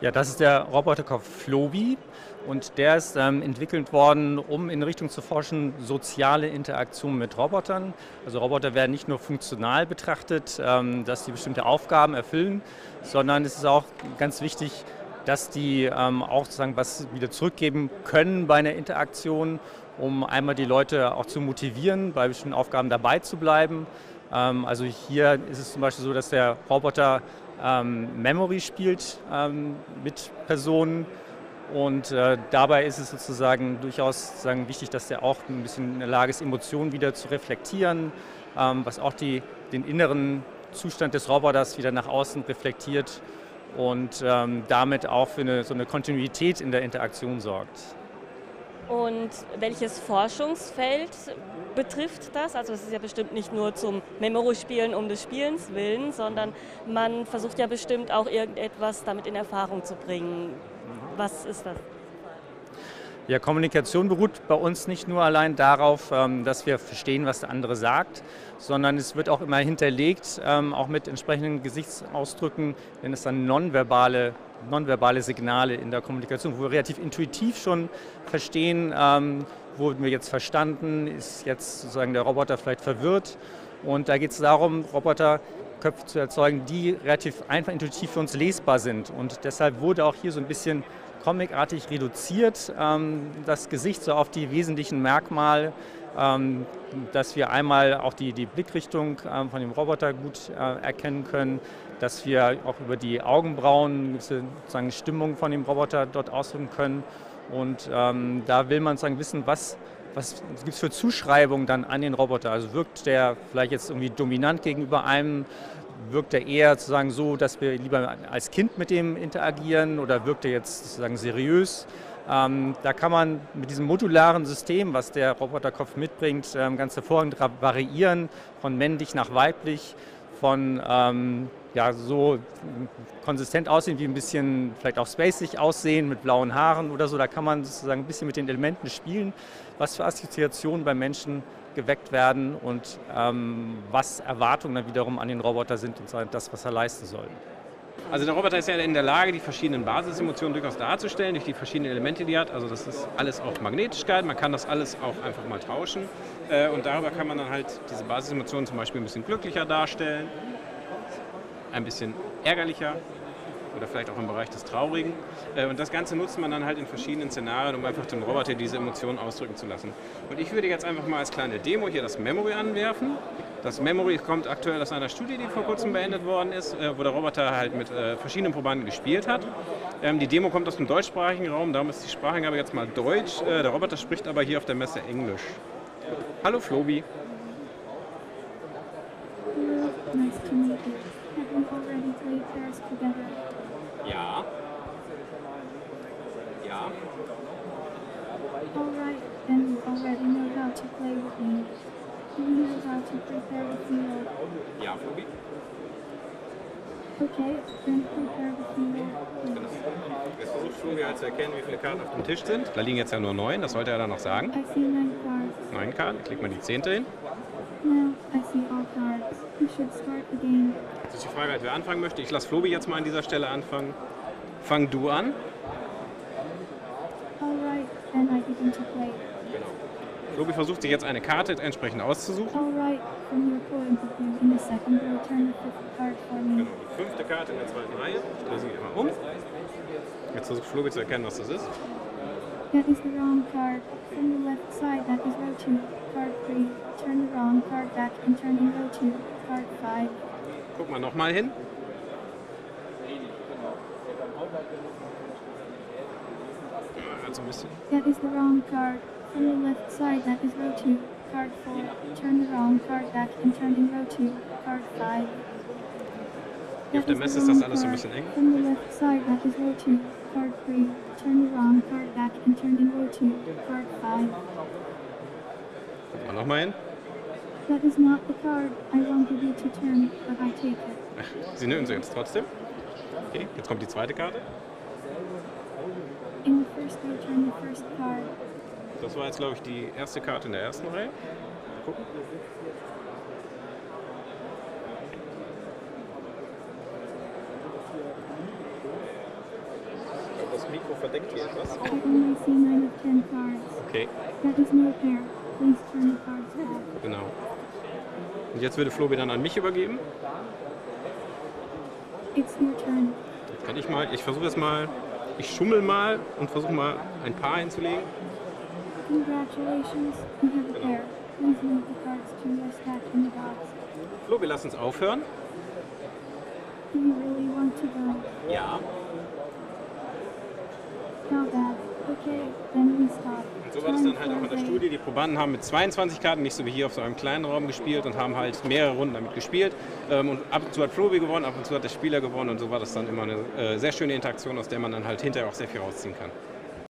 Ja, das ist der Roboterkopf Flobi und der ist ähm, entwickelt worden, um in Richtung zu forschen, soziale Interaktion mit Robotern. Also Roboter werden nicht nur funktional betrachtet, ähm, dass sie bestimmte Aufgaben erfüllen, sondern es ist auch ganz wichtig, dass die ähm, auch sozusagen was wieder zurückgeben können bei einer Interaktion, um einmal die Leute auch zu motivieren, bei bestimmten Aufgaben dabei zu bleiben. Ähm, also hier ist es zum Beispiel so, dass der Roboter ähm, Memory spielt ähm, mit Personen. Und äh, dabei ist es sozusagen durchaus sozusagen wichtig, dass der auch ein bisschen in der Lage ist, Emotionen wieder zu reflektieren, ähm, was auch die, den inneren Zustand des Roboters wieder nach außen reflektiert und ähm, damit auch für eine, so eine Kontinuität in der Interaktion sorgt. Und welches Forschungsfeld betrifft das? Also es ist ja bestimmt nicht nur zum Memory-Spielen um des Spielens willen, sondern man versucht ja bestimmt auch irgendetwas damit in Erfahrung zu bringen. Was ist das? Ja, Kommunikation beruht bei uns nicht nur allein darauf, ähm, dass wir verstehen, was der andere sagt, sondern es wird auch immer hinterlegt, ähm, auch mit entsprechenden Gesichtsausdrücken, wenn es dann nonverbale nonverbale Signale in der Kommunikation, wo wir relativ intuitiv schon verstehen, ähm, wurden wir jetzt verstanden, ist jetzt sozusagen der Roboter vielleicht verwirrt. Und da geht es darum, Roboterköpfe zu erzeugen, die relativ einfach intuitiv für uns lesbar sind. Und deshalb wurde auch hier so ein bisschen comicartig reduziert, ähm, das Gesicht so auf die wesentlichen Merkmale, dass wir einmal auch die, die Blickrichtung ähm, von dem Roboter gut äh, erkennen können, dass wir auch über die Augenbrauen sozusagen Stimmung von dem Roboter dort ausdrücken können. Und ähm, da will man sozusagen wissen, was, was gibt es für Zuschreibungen dann an den Roboter? Also wirkt der vielleicht jetzt irgendwie dominant gegenüber einem? Wirkt er eher sozusagen so, dass wir lieber als Kind mit dem interagieren oder wirkt er jetzt sozusagen seriös? Ähm, da kann man mit diesem modularen System, was der Roboterkopf mitbringt, ähm, ganz hervorragend variieren, von männlich nach weiblich, von ähm, ja, so konsistent aussehen, wie ein bisschen vielleicht auch spacig aussehen mit blauen Haaren oder so. Da kann man sozusagen ein bisschen mit den Elementen spielen, was für Assoziationen bei Menschen geweckt werden und ähm, was Erwartungen dann wiederum an den Roboter sind und das, was er leisten soll. Also der Roboter ist ja in der Lage, die verschiedenen Basisemotionen durchaus darzustellen, durch die verschiedenen Elemente, die er hat. Also das ist alles auch Magnetigkeit, man kann das alles auch einfach mal tauschen. Äh, und darüber kann man dann halt diese Basisemotionen zum Beispiel ein bisschen glücklicher darstellen ein bisschen ärgerlicher oder vielleicht auch im Bereich des Traurigen. Äh, und das Ganze nutzt man dann halt in verschiedenen Szenarien, um einfach dem Roboter diese Emotionen ausdrücken zu lassen. Und ich würde jetzt einfach mal als kleine Demo hier das Memory anwerfen. Das Memory kommt aktuell aus einer Studie, die vor kurzem beendet worden ist, äh, wo der Roboter halt mit äh, verschiedenen Probanden gespielt hat. Ähm, die Demo kommt aus dem deutschsprachigen Raum, darum ist die Sprachangabe jetzt mal Deutsch. Der Roboter spricht aber hier auf der Messe Englisch. Hallo Flobi. Nice to meet you. Have we already played pairs together? Ja. Ja. Alright, then you already know how to play with me. You know how to prepare the field? Ja, Flobi. Okay, then prepare the field. Genau. Jetzt versucht Flobi halt zu erkennen, wie viele Karten auf dem Tisch sind. Da liegen jetzt ja nur neun, das sollte er dann noch sagen. I see nine cards. Neun Karten, klickt man die zehnte hin. Now I see all cards. We should start the game. Jetzt ist die Frage, wer anfangen möchte. Ich lasse Flobi jetzt mal an dieser Stelle anfangen. Fang du an. Alright, then I begin to play. Flobi versucht sich jetzt eine Karte entsprechend auszusuchen. Alright, from your point of view, in the second row, turn the fifth card for me. Genau, die fünfte Karte in der zweiten Reihe. Ich drehe sie immer um. Jetzt versucht Flobi zu erkennen, was das ist. That is the wrong card. From the left side, that is row 2, card 3. Turn the wrong card back and turn in row 2, card 5. Guck mal nochmal hin. Also ein bisschen. That is the wrong card. From the left side, that is row 2, card 4. Turn the wrong card back and turn in row 2, card 5. Hier auf der Messe the ist das alles so ein bisschen eng. From the left side, that is row 2, card 3. Turn the wrong card back and turn in row 2, card 5. Guck mal nochmal hin. That is not the card I wanted you to turn, but I take it. Sie nehmen sie jetzt trotzdem. Okay, jetzt kommt die zweite Karte. In the first row, turn the first card. Das war jetzt, glaube ich, die erste Karte in der ersten Reihe. Mal Gucken. das Mikro verdeckt hier etwas. I only see nine of ten cards. Okay, That is no fair. Please turn the cards back. genau. Und jetzt würde Flobi dann an mich übergeben. It's your turn. Jetzt kann ich mal, ich versuche jetzt mal, ich schummel mal und versuche mal ein Paar hinzulegen. Congratulations, you have a pair. Please move the cards to your stack in the box. Flobi, lass uns aufhören. Do you really want to go? Ja. How bad. Okay, then we stop. Und so war das dann halt auch in der Studie. Die Probanden haben mit 22 Karten, nicht so wie hier auf so einem kleinen Raum gespielt und haben halt mehrere Runden damit gespielt. Ähm, Und ab und zu hat Flobi gewonnen, ab und zu hat der Spieler gewonnen und so war das dann immer eine äh, sehr schöne Interaktion, aus der man dann halt hinterher auch sehr viel rausziehen kann.